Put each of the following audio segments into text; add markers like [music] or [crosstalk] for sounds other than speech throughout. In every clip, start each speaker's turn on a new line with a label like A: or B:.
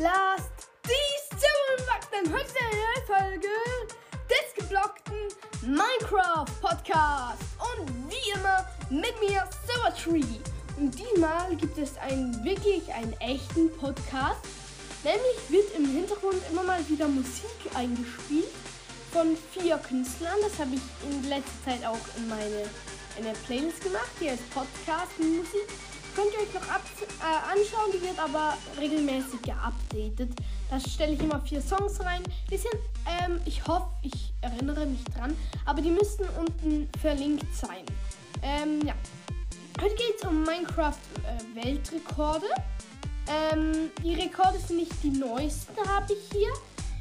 A: Last die Zuwachsen heute eine Folge des geblockten Minecraft Podcast und wie immer mit mir Silvertree. Und diesmal gibt es einen wirklich einen echten Podcast. Nämlich wird im Hintergrund immer mal wieder Musik eingespielt von vier Künstlern. Das habe ich in letzter Zeit auch in meine eine Playlist gemacht, die heißt Podcast Musik könnt ihr euch noch ab, äh, anschauen. Die wird aber regelmäßig geupdatet. Da stelle ich immer vier Songs rein. Die sind, ähm, ich hoffe, ich erinnere mich dran, aber die müssten unten verlinkt sein. Ähm, ja. Heute geht es um Minecraft-Weltrekorde. Äh, ähm, die Rekorde sind nicht die neuesten, habe ich hier.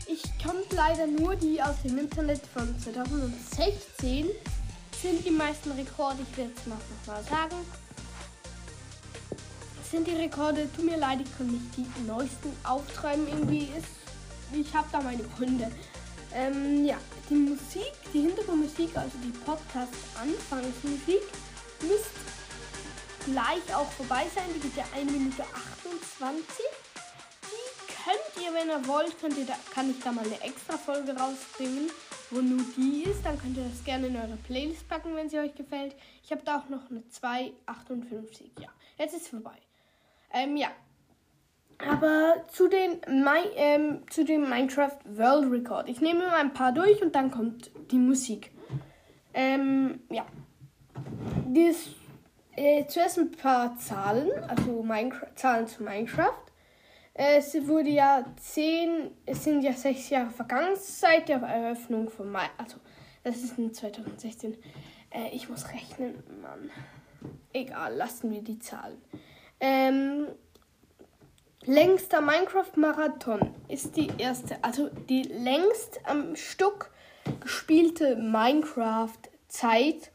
A: Ich konnte leider nur die aus dem Internet von 2016. Sind die meisten Rekorde, ich werde es mal sagen sind die Rekorde. Tut mir leid, ich kann nicht die neuesten auftreiben. Irgendwie ist. Ich habe da meine Gründe. Ähm, ja, die Musik, die Hintergrundmusik, also die Podcast-Anfangsmusik, müsste gleich auch vorbei sein. Die geht ja 1 Minute 28. Die könnt ihr, wenn ihr wollt, könnt ihr da, kann ich da mal eine extra Folge rausbringen, wo nur die ist. Dann könnt ihr das gerne in eure Playlist packen, wenn sie euch gefällt. Ich habe da auch noch eine 258. Ja, jetzt ist vorbei. Ähm, ja. Aber zu, den, My, ähm, zu dem Minecraft World Record. Ich nehme mal ein paar durch und dann kommt die Musik. Ähm, ja. Das, äh, zuerst ein paar Zahlen, also Minecraft, Zahlen zu Minecraft. Es wurde ja zehn, es sind ja sechs Jahre vergangen seit der Eröffnung von Mai, also das ist in 2016. Äh, ich muss rechnen, Mann. Egal, lassen wir die Zahlen. Ähm, längster Minecraft-Marathon ist die erste, also die längst am Stück gespielte Minecraft-Zeit.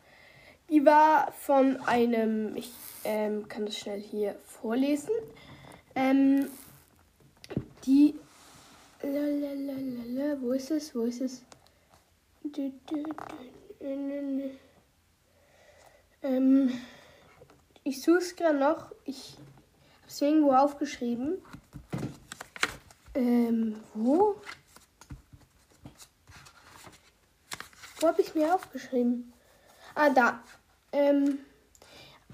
A: Die war von einem, ich ähm, kann das schnell hier vorlesen. Ähm, die, lalalala, wo ist es, wo ist es? Ähm, ich suche es gerade noch. Ich habe es irgendwo aufgeschrieben. Ähm, wo? Wo habe ich mir aufgeschrieben? Ah, da. Ähm,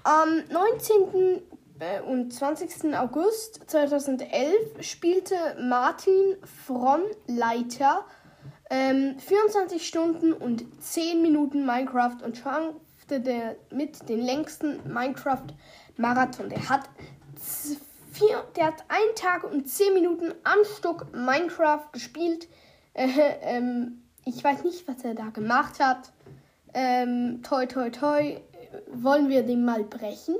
A: am 19. Äh, und 20. August 2011 spielte Martin Fronleiter ähm, 24 Stunden und 10 Minuten Minecraft und schaffte der mit den längsten Minecraft-Marathon. Der hat vier, der hat einen Tag und zehn Minuten am Stück Minecraft gespielt. Äh, ähm, ich weiß nicht, was er da gemacht hat. Ähm, toi, toi, toi. Wollen wir den mal brechen?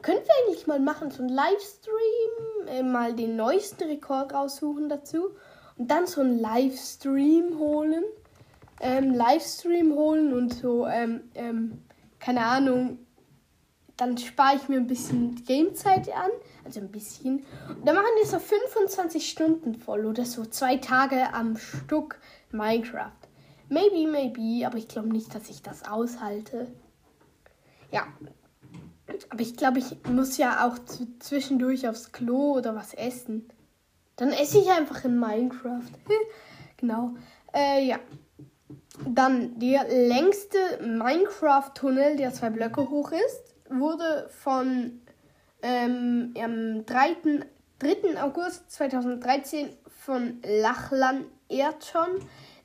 A: Können wir eigentlich mal machen, so ein Livestream, äh, mal den neuesten Rekord raussuchen dazu und dann so ein Livestream holen? Ähm, Livestream holen und so, ähm, ähm, keine Ahnung, dann spare ich mir ein bisschen Gamezeit an, also ein bisschen. Und dann machen wir so 25 Stunden voll oder so zwei Tage am Stück Minecraft. Maybe, maybe, aber ich glaube nicht, dass ich das aushalte. Ja. Aber ich glaube, ich muss ja auch zwischendurch aufs Klo oder was essen. Dann esse ich einfach in Minecraft. [laughs] genau. Äh, ja. Dann der längste Minecraft-Tunnel, der zwei Blöcke hoch ist, wurde von ähm, am 3. 3. August 2013 von Lachlan Erton.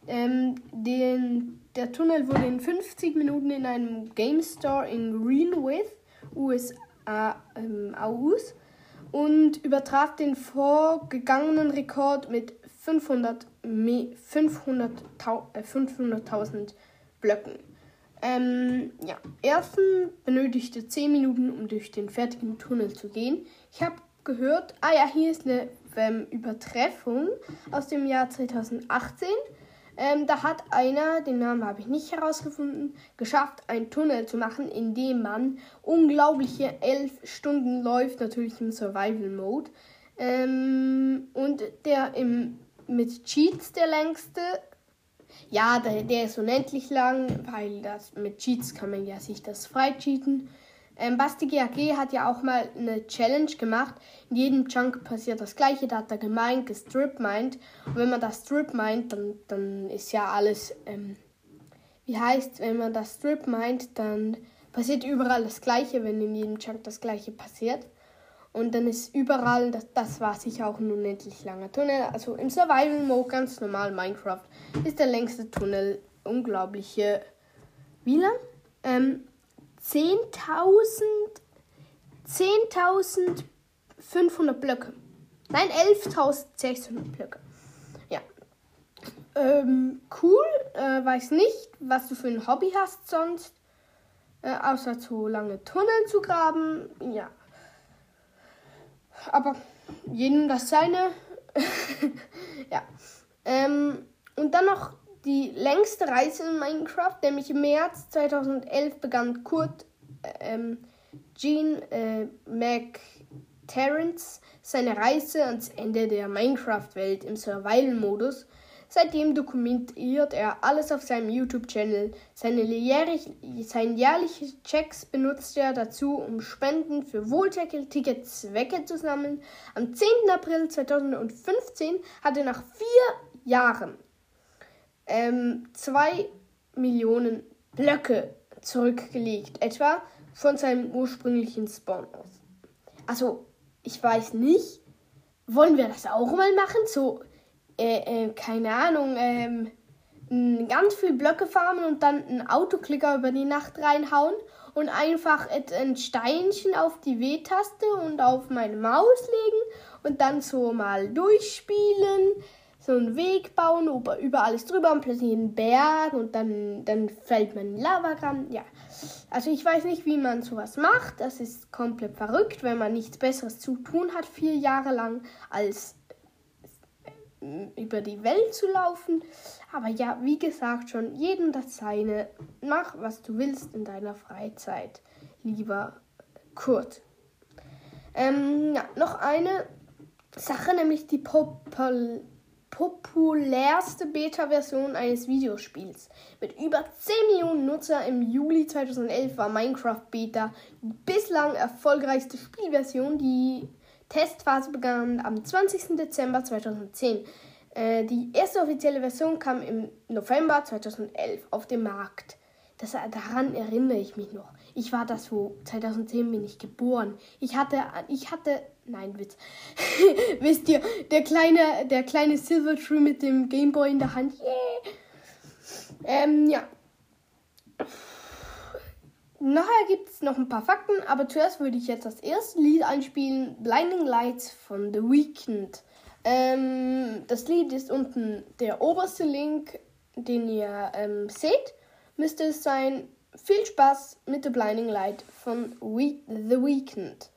A: Ähm, den, der Tunnel wurde in 50 Minuten in einem Game Store in Greenwith, USA, ähm, aus und übertraf den vorgegangenen Rekord mit 500 500.000 äh, 500 Blöcken. Ähm, ja, ersten benötigte 10 Minuten, um durch den fertigen Tunnel zu gehen. Ich habe gehört, ah ja, hier ist eine ähm, Übertreffung aus dem Jahr 2018. Ähm, da hat einer, den Namen habe ich nicht herausgefunden, geschafft, einen Tunnel zu machen, in dem man unglaubliche 11 Stunden läuft, natürlich im Survival Mode. Ähm, und der im mit Cheats der längste. Ja, der, der ist unendlich lang, weil das mit Cheats kann man ja sich das frei cheaten. Ähm, Basti GAG hat ja auch mal eine Challenge gemacht. In jedem Chunk passiert das gleiche. Da hat er gemeint, gestrip meint. Und wenn man das strip meint, dann, dann ist ja alles. Ähm, wie heißt, wenn man das strip meint, dann passiert überall das gleiche, wenn in jedem Chunk das gleiche passiert. Und dann ist überall, das, das war sicher auch ein unendlich langer Tunnel. Also im Survival Mode ganz normal Minecraft ist der längste Tunnel unglaubliche. Wie lang? Ähm, 10.000 10.500 Blöcke. Nein, 11.600 Blöcke. Ja. Ähm, cool. Äh, weiß nicht, was du für ein Hobby hast sonst. Äh, außer zu lange Tunnel zu graben. Ja. Aber jedem das seine. [laughs] ja. Ähm, und dann noch die längste Reise in Minecraft, nämlich im März 2011 begann Kurt ähm, Jean äh, McTerrence seine Reise ans Ende der Minecraft-Welt im Survival-Modus. Seitdem dokumentiert er alles auf seinem YouTube-Channel. Seine, jährlich, seine jährlichen Checks benutzt er dazu, um Spenden für wohltätige Zwecke zu sammeln. Am 10. April 2015 hat er nach vier Jahren ähm, zwei Millionen Blöcke zurückgelegt, etwa von seinem ursprünglichen Spawn aus. Also, ich weiß nicht, wollen wir das auch mal machen? So, äh, äh, keine Ahnung, ähm, ganz viel Blöcke farmen und dann einen Autoklicker über die Nacht reinhauen und einfach ein Steinchen auf die W-Taste und auf meine Maus legen und dann so mal durchspielen so einen Weg bauen, über alles drüber und plötzlich einen Berg und dann, dann fällt man in Lavagramm. Ja, also ich weiß nicht, wie man sowas macht. Das ist komplett verrückt, wenn man nichts Besseres zu tun hat, vier Jahre lang, als über die Welt zu laufen. Aber ja, wie gesagt schon, jedem das seine. Mach, was du willst in deiner Freizeit, lieber Kurt. Ähm, ja, noch eine Sache, nämlich die Popul populärste Beta-Version eines Videospiels. Mit über 10 Millionen Nutzer im Juli 2011 war Minecraft Beta die bislang erfolgreichste Spielversion. Die Testphase begann am 20. Dezember 2010. Äh, die erste offizielle Version kam im November 2011 auf den Markt. Das, daran erinnere ich mich noch. Ich war das wo 2010 bin ich geboren. Ich hatte, ich hatte, nein Witz. [laughs] Wisst ihr, der kleine, der kleine Silver Tree mit dem Gameboy in der Hand. Yeah. Ähm, ja. Nachher gibt es noch ein paar Fakten, aber zuerst würde ich jetzt das erste Lied einspielen, Blinding Lights von The Weeknd. Ähm, das Lied ist unten der oberste Link, den ihr ähm, seht müsste es sein. Viel Spaß mit The Blinding Light von We The Weeknd.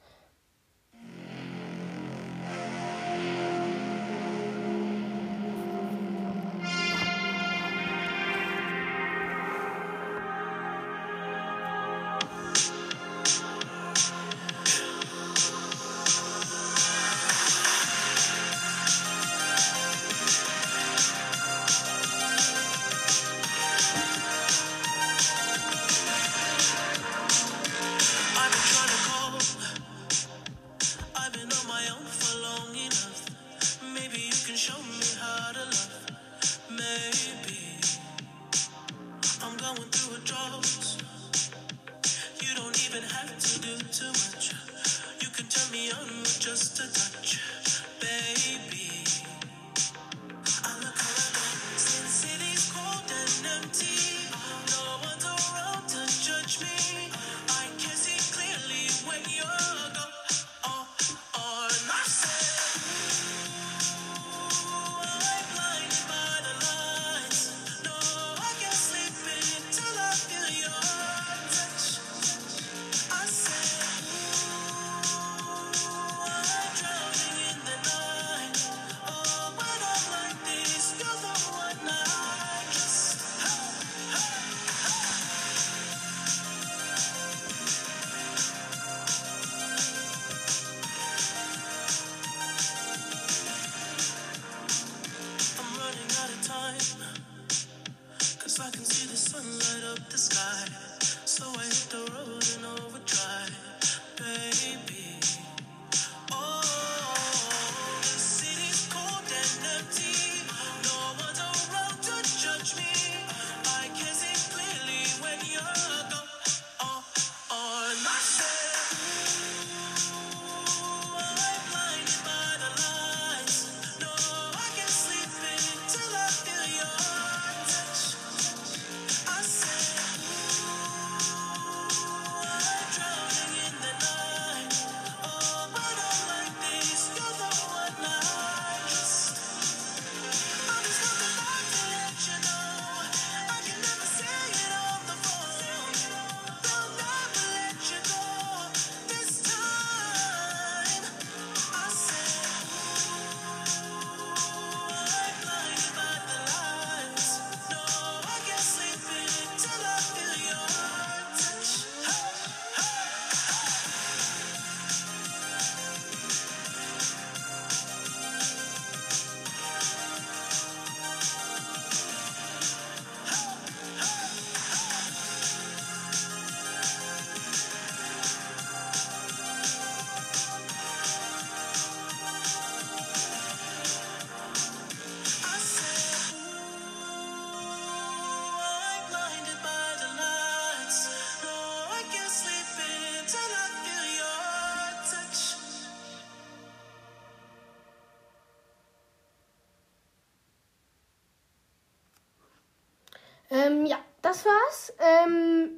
A: Das war's. Ähm,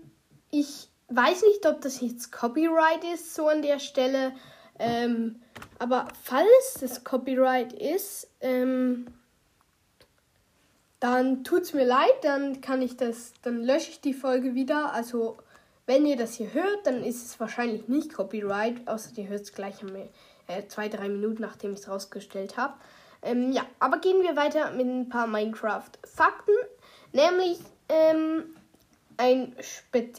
A: ich weiß nicht, ob das jetzt Copyright ist, so an der Stelle. Ähm, aber falls das Copyright ist, ähm, dann tut's mir leid, dann kann ich das, dann lösche ich die Folge wieder. Also wenn ihr das hier hört, dann ist es wahrscheinlich nicht Copyright, außer ihr hört es gleich äh, zwei, drei Minuten, nachdem ich es rausgestellt habe. Ähm, ja, aber gehen wir weiter mit ein paar Minecraft-Fakten. Nämlich ähm, ein,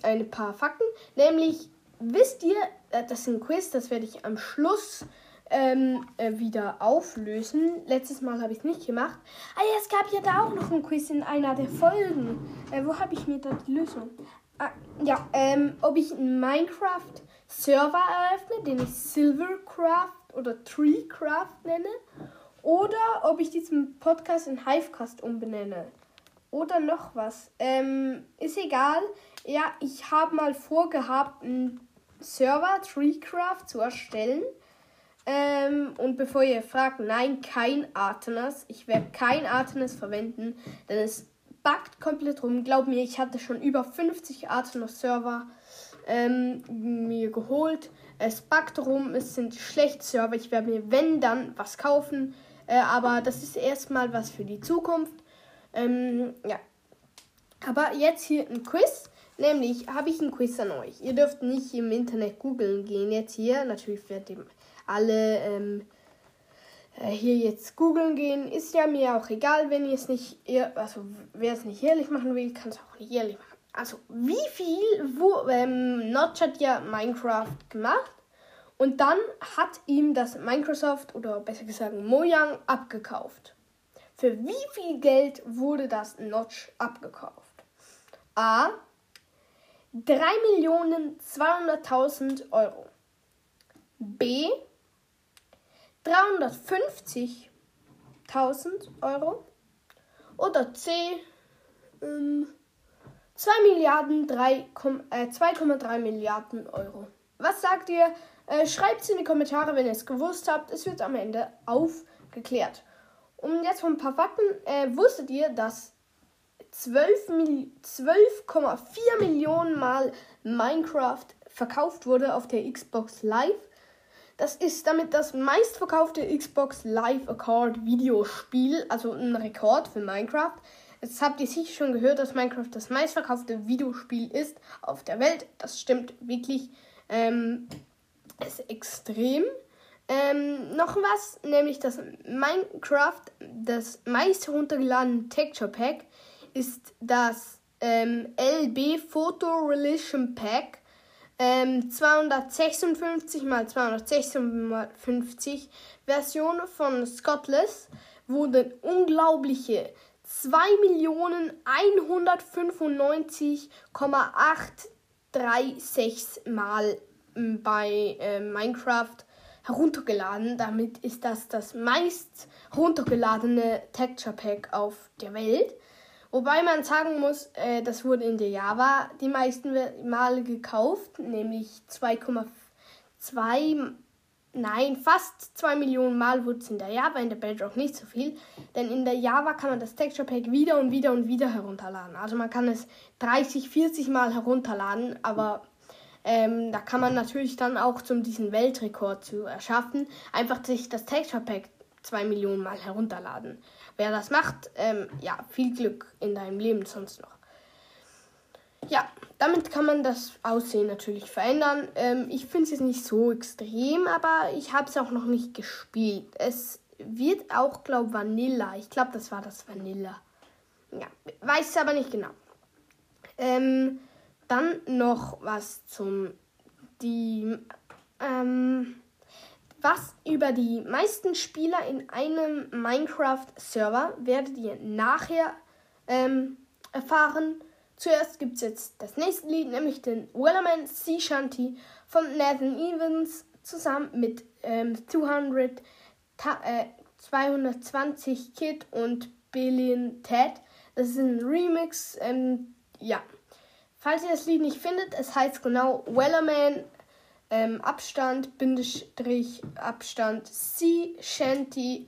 A: ein paar Fakten. Nämlich, wisst ihr, äh, das ist ein Quiz, das werde ich am Schluss ähm, äh, wieder auflösen. Letztes Mal habe ich es nicht gemacht. Ah ja, es gab ja da auch noch ein Quiz in einer der Folgen. Äh, wo habe ich mir da die Lösung? Ah, ja, ähm, ob ich einen Minecraft-Server eröffne, den ich Silvercraft oder Treecraft nenne. Oder ob ich diesen Podcast in Hivecast umbenenne. Oder noch was. Ähm, ist egal. Ja, ich habe mal vorgehabt, einen Server Treecraft zu erstellen. Ähm, und bevor ihr fragt, nein, kein Artenas. Ich werde kein Artenas verwenden, denn es backt komplett rum. Glaub mir, ich hatte schon über 50 Artenas-Server ähm, mir geholt. Es backt rum, es sind schlechte Server. Ich werde mir, wenn dann, was kaufen. Äh, aber das ist erstmal was für die Zukunft. Ähm, ja. Aber jetzt hier ein Quiz. Nämlich habe ich ein Quiz an euch. Ihr dürft nicht im Internet googeln gehen jetzt hier. Natürlich werdet ihr alle ähm, äh, hier jetzt googeln gehen. Ist ja mir auch egal, wenn ihr es nicht, also wer es nicht ehrlich machen will, kann es auch nicht ehrlich machen. Also wie viel, wo, ähm, Notch hat ja Minecraft gemacht und dann hat ihm das Microsoft oder besser gesagt Mojang abgekauft. Für wie viel Geld wurde das Notch abgekauft? A. 3.200.000 Euro. B. 350.000 Euro. Oder C. Ähm, 2 Milliarden 2,3 äh, Milliarden Euro. Was sagt ihr? Äh, Schreibt es in die Kommentare, wenn ihr es gewusst habt. Es wird am Ende aufgeklärt. Und jetzt von ein paar Fakten. Äh, wusstet ihr, dass 12,4 12, Millionen Mal Minecraft verkauft wurde auf der Xbox Live? Das ist damit das meistverkaufte Xbox Live Accord Videospiel, also ein Rekord für Minecraft. Jetzt habt ihr sicher schon gehört, dass Minecraft das meistverkaufte Videospiel ist auf der Welt. Das stimmt wirklich. Ähm, ist extrem. Ähm, noch was, nämlich das Minecraft, das meist heruntergeladene Texture Pack, ist das ähm, LB Photo Relation Pack. Ähm, 256 x 256 Version von Scottless wurde unglaubliche 2.195,836 Mal bei äh, Minecraft heruntergeladen. Damit ist das das meist heruntergeladene Texture Pack auf der Welt. Wobei man sagen muss, äh, das wurde in der Java die meisten Male gekauft, nämlich 2,2, nein, fast 2 Millionen Mal wurde es in der Java, in der Bedrock nicht so viel. Denn in der Java kann man das Texture Pack wieder und wieder und wieder herunterladen. Also man kann es 30, 40 Mal herunterladen, aber ähm, da kann man natürlich dann auch, um diesen Weltrekord zu erschaffen, einfach sich das Texture Pack 2 Millionen Mal herunterladen. Wer das macht, ähm, ja, viel Glück in deinem Leben sonst noch. Ja, damit kann man das Aussehen natürlich verändern. Ähm, ich finde es jetzt nicht so extrem, aber ich habe es auch noch nicht gespielt. Es wird auch, glaube ich, Vanilla. Ich glaube, das war das Vanilla. Ja, weiß es aber nicht genau. Ähm, dann noch was zum die ähm, was über die meisten Spieler in einem Minecraft-Server werdet ihr nachher ähm, erfahren. Zuerst gibt es jetzt das nächste Lied, nämlich den Wellerman Sea Shanty von Nathan Evans zusammen mit ähm, 200, äh, 220 Kid und Billion Ted. Das ist ein Remix. Ähm, ja, Falls ihr das Lied nicht findet, es heißt genau Wellerman ähm, Abstand, Bindestrich, Abstand, Sea Shanty,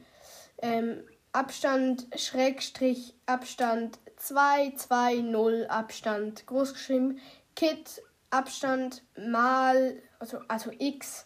A: ähm, Abstand, Schrägstrich, Abstand, 2, 2, 0 Abstand groß geschrieben. Kit Abstand mal, also, also X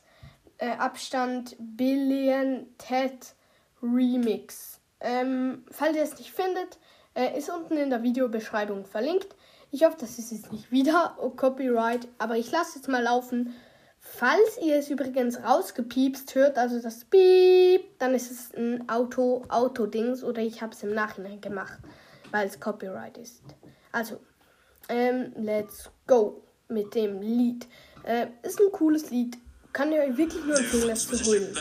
A: äh, Abstand Billion Ted Remix. Ähm, falls ihr es nicht findet, äh, ist unten in der Videobeschreibung verlinkt. Ich hoffe, das ist jetzt nicht wieder oh, Copyright, aber ich lasse jetzt mal laufen. Falls ihr es übrigens rausgepiepst hört, also das Piep, dann ist es ein Auto, Auto-Dings oder ich habe es im Nachhinein gemacht, weil es Copyright ist. Also, ähm, let's go mit dem Lied. Äh, ist ein cooles Lied. Kann ihr euch wirklich nur empfehlen, das zu holen.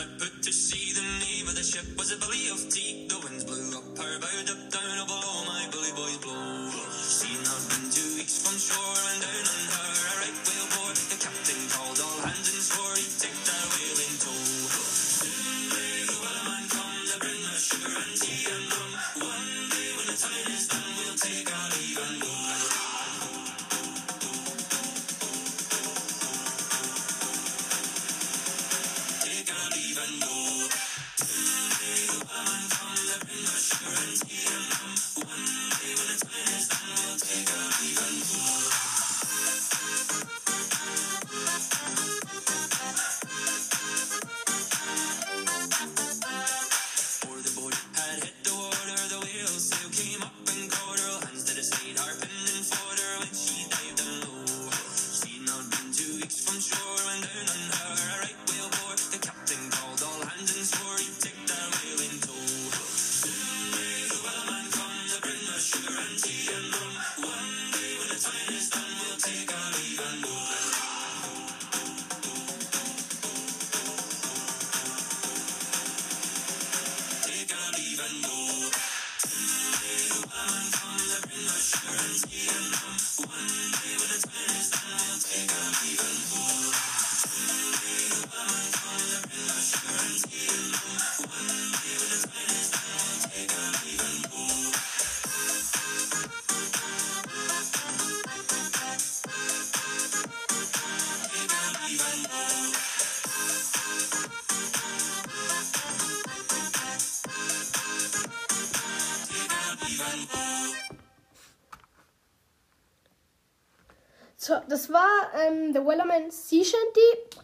A: Das war ähm, The Wellerman Sea Shanty.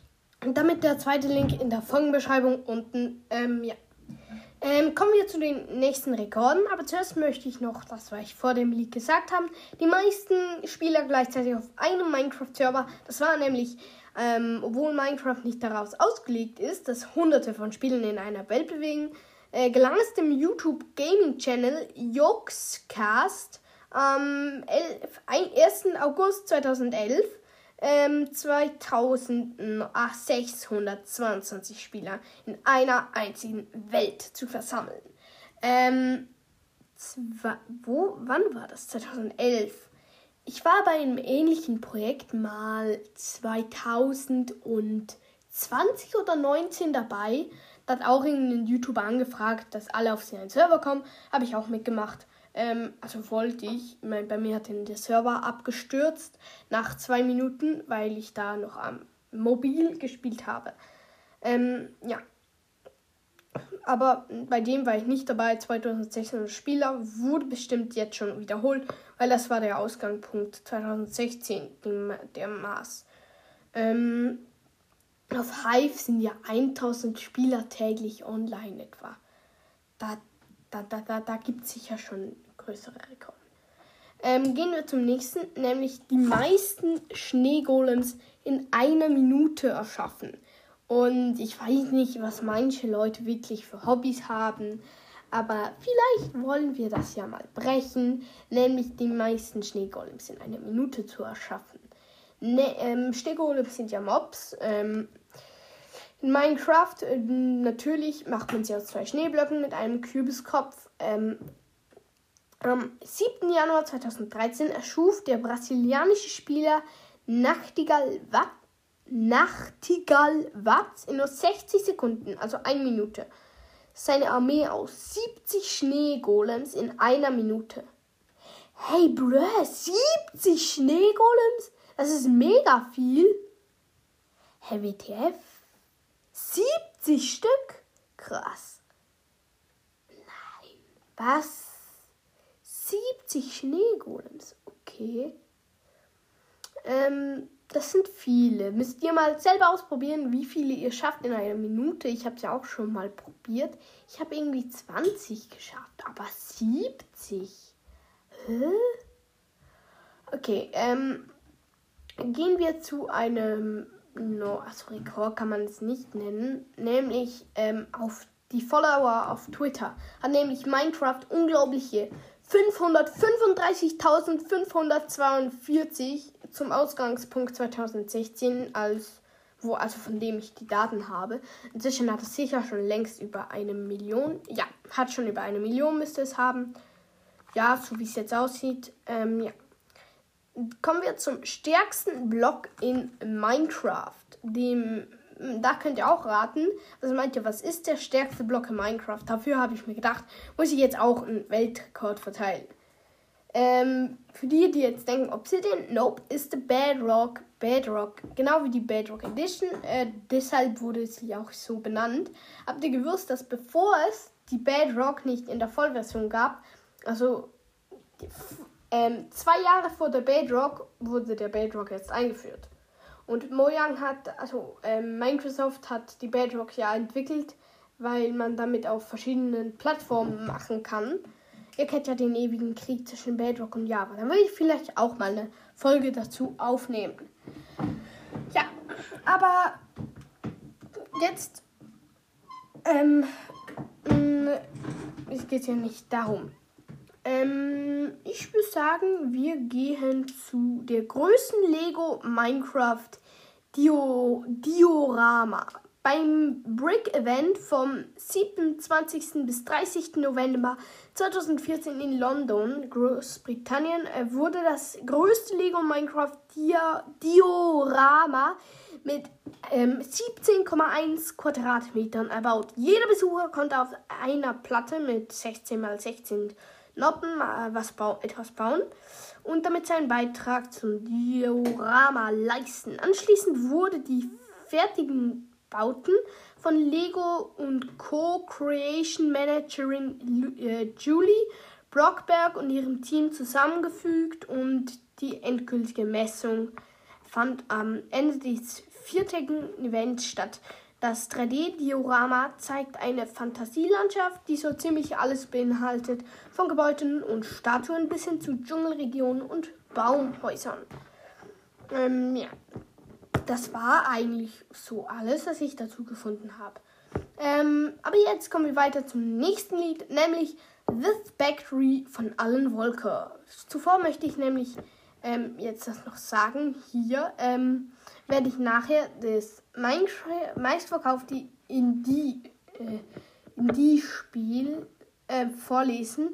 A: Und damit der zweite Link in der Folgenbeschreibung unten. Ähm, ja. Ähm, kommen wir zu den nächsten Rekorden. Aber zuerst möchte ich noch, das was ich vor dem Leak gesagt haben, die meisten Spieler gleichzeitig auf einem Minecraft-Server. Das war nämlich, ähm, obwohl Minecraft nicht daraus ausgelegt ist, dass hunderte von Spielen in einer Welt bewegen, äh, gelang es dem YouTube Gaming Channel Yogscast am 1. August 2011 ähm, 2622 Spieler in einer einzigen Welt zu versammeln. Ähm, zwar, wo, wann war das? 2011. Ich war bei einem ähnlichen Projekt mal 2020 oder 19 dabei. Da hat auch irgendein YouTuber angefragt, dass alle auf seinen Server kommen. Habe ich auch mitgemacht. Ähm, also wollte ich, mein, bei mir hat dann der Server abgestürzt nach zwei Minuten, weil ich da noch am Mobil gespielt habe. Ähm, ja. Aber bei dem war ich nicht dabei. 2016 Spieler wurde bestimmt jetzt schon wiederholt, weil das war der Ausgangspunkt 2016, der Maß. Ähm, auf Hive sind ja 1000 Spieler täglich online etwa. Da, da, da, da, da gibt es sicher schon größere Rekorde. Ähm, gehen wir zum nächsten, nämlich die meisten Schneegolems in einer Minute erschaffen. Und ich weiß nicht, was manche Leute wirklich für Hobbys haben, aber vielleicht wollen wir das ja mal brechen, nämlich die meisten Schneegolems in einer Minute zu erschaffen. Ne, ähm, Schneegolems sind ja Mobs. Ähm, in Minecraft äh, natürlich macht man sie aus zwei Schneeblöcken mit einem Kübiskopf. Ähm, am 7. Januar 2013 erschuf der brasilianische Spieler Nachtigall Watt, Nachtigall Watts in nur 60 Sekunden, also 1 Minute, seine Armee aus 70 Schneegolems in einer Minute. Hey, Bruh, 70 Schneegolems? Das ist mega viel. Hey, WTF? 70 Stück? Krass. Nein. Was? 70 50 Schneegolems. Okay. Ähm, das sind viele. Müsst ihr mal selber ausprobieren, wie viele ihr schafft in einer Minute. Ich habe es ja auch schon mal probiert. Ich habe irgendwie 20 geschafft, aber 70. Hä? Okay, ähm, gehen wir zu einem, no, also Rekord kann man es nicht nennen, nämlich ähm, auf die Follower auf Twitter. Hat nämlich Minecraft unglaubliche 535.542 zum Ausgangspunkt 2016 als wo also von dem ich die Daten habe. Inzwischen hat es sicher schon längst über eine Million. Ja, hat schon über eine Million müsste es haben. Ja, so wie es jetzt aussieht. Ähm, ja. Kommen wir zum stärksten Block in Minecraft. Dem, da könnt ihr auch raten. Also meint ihr, was ist der stärkste Block in Minecraft? Dafür habe ich mir gedacht, muss ich jetzt auch einen Weltrekord verteilen. Ähm, für die, die jetzt denken, Obsidian, nope, ist der Bedrock. Bedrock, genau wie die Bedrock Edition. Äh, deshalb wurde sie auch so benannt. Habt ihr gewusst, dass bevor es die Bedrock nicht in der Vollversion gab, also ähm, zwei Jahre vor der Bedrock wurde der Bedrock jetzt eingeführt. Und Mojang hat, also ähm, Microsoft hat die Bedrock ja entwickelt, weil man damit auf verschiedenen Plattformen machen kann. Ihr kennt ja den ewigen Krieg zwischen Bedrock und Java. Dann würde ich vielleicht auch mal eine Folge dazu aufnehmen. Ja, aber jetzt ähm, mm, es geht ja nicht darum. Ähm, ich würde sagen, wir gehen zu der größten Lego Minecraft Dio Diorama beim Brick Event vom 27. bis 30. November 2014 in London, Großbritannien, äh, wurde das größte Lego Minecraft Diorama mit ähm, 17,1 Quadratmetern erbaut. Jeder Besucher konnte auf einer Platte mit 16 x 16 Noppen äh, was bau etwas bauen und damit seinen Beitrag zum Diorama leisten. Anschließend wurde die fertigen Bauten von Lego und Co-Creation Managerin äh, Julie Brockberg und ihrem Team zusammengefügt und die endgültige Messung fand am Ende des viertägigen Events statt. Das 3D-Diorama zeigt eine Fantasielandschaft, die so ziemlich alles beinhaltet, von Gebäuden und Statuen bis hin zu Dschungelregionen und Baumhäusern. Ähm, ja, das war eigentlich so alles, was ich dazu gefunden habe. Ähm, aber jetzt kommen wir weiter zum nächsten Lied, nämlich The Factory von Alan Walker. Zuvor möchte ich nämlich ähm, jetzt das noch sagen. Hier ähm, werde ich nachher das meistverkaufte Indie, äh, Indie-Spiel äh, vorlesen.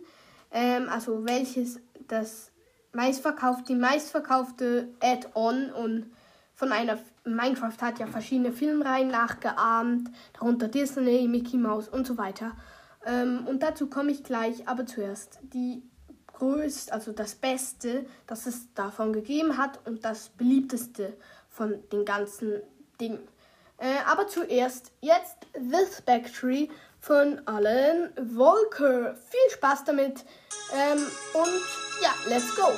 A: Ähm, also welches das meistverkaufte, die meistverkaufte Add-on und von einer Minecraft hat ja verschiedene Filmreihen nachgeahmt, darunter Disney, Mickey Mouse und so weiter. Ähm, und dazu komme ich gleich, aber zuerst die größte, also das Beste, das es davon gegeben hat und das beliebteste von den ganzen Dingen. Äh, aber zuerst jetzt The Factory von Alan Volker. Viel Spaß damit ähm, und ja, let's go!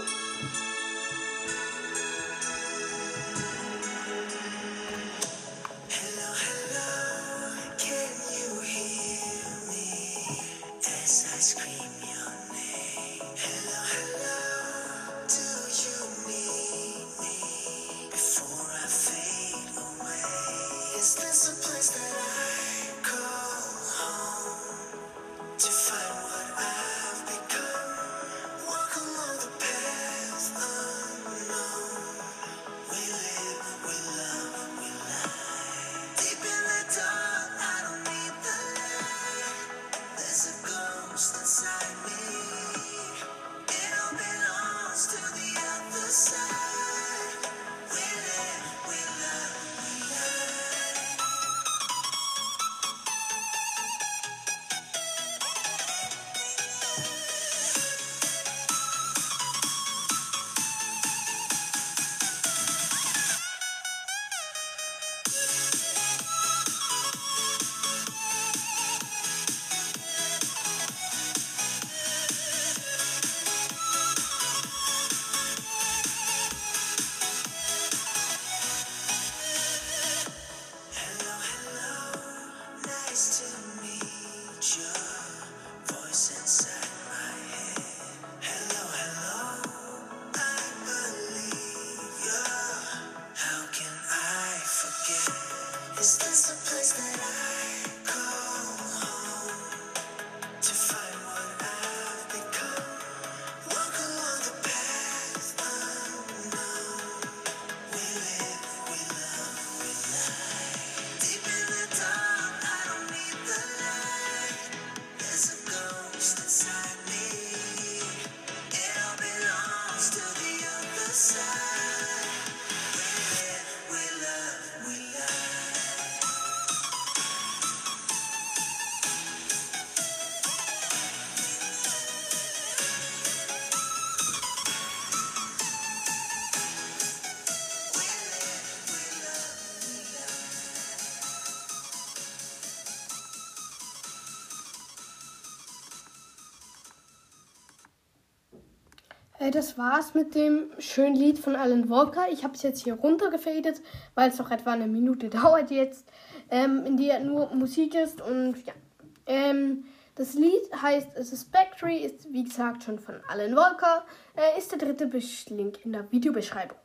A: Äh, das war's mit dem schönen Lied von Alan Walker. Ich habe es jetzt hier runtergefadet, weil es noch etwa eine Minute [laughs] dauert jetzt, ähm, in der nur Musik ist. Und ja, ähm, das Lied heißt Suspectory, ist wie gesagt schon von Alan Walker, äh, ist der dritte Link in der Videobeschreibung.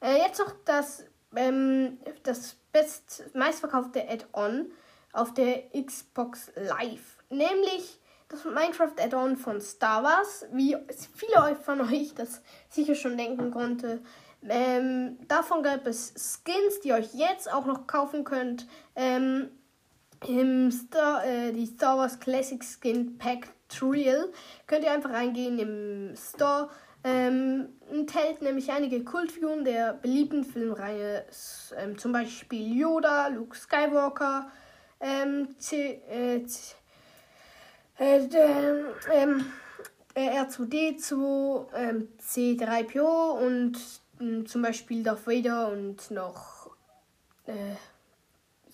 A: Äh, jetzt noch das, ähm, das best meistverkaufte Add-on auf der Xbox Live, nämlich das Minecraft Add-on von Star Wars, wie viele von euch das sicher schon denken konnte. Ähm, davon gab es Skins, die ihr euch jetzt auch noch kaufen könnt. Ähm, im Star, äh, die Star Wars Classic Skin Pack Trial könnt ihr einfach reingehen im Store. Ähm, enthält nämlich einige Kultfiguren der beliebten Filmreihe, ähm, zum Beispiel Yoda, Luke Skywalker, ähm, C, äh, C, äh, ähm, äh, R2D2, ähm, C3PO und äh, zum Beispiel Darth Vader und noch äh,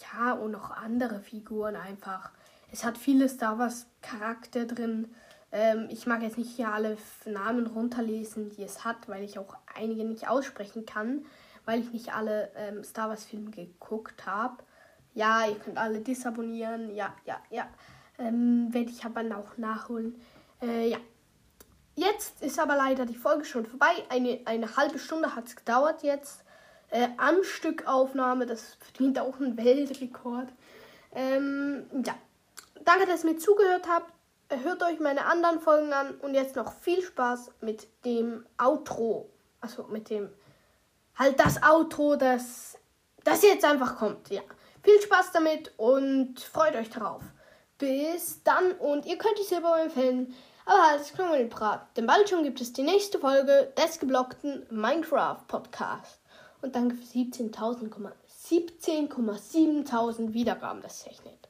A: ja und noch andere Figuren einfach. Es hat viele Star Wars Charakter drin. Ähm, ich mag jetzt nicht hier alle Namen runterlesen, die es hat, weil ich auch einige nicht aussprechen kann, weil ich nicht alle ähm, Star Wars Filme geguckt habe. Ja, ihr könnt alle disabonnieren. Ja, ja, ja. Ähm, werde ich aber auch nachholen. Äh, ja. Jetzt ist aber leider die Folge schon vorbei. Eine, eine halbe Stunde hat es gedauert jetzt. Äh, am Stück Aufnahme, das verdient auch einen Weltrekord. Ähm, ja. Danke, dass ihr mir zugehört habt. Hört euch meine anderen Folgen an und jetzt noch viel Spaß mit dem Outro. Also mit dem. Halt das Outro, das. Das jetzt einfach kommt, ja. Viel Spaß damit und freut euch darauf. Bis dann und ihr könnt die selber empfehlen. Aber halt, Krummelbrat, denn bald schon gibt es die nächste Folge des geblockten Minecraft Podcasts. Und danke für 17.000, 17,7.000 Wiedergaben, das ist echt nett.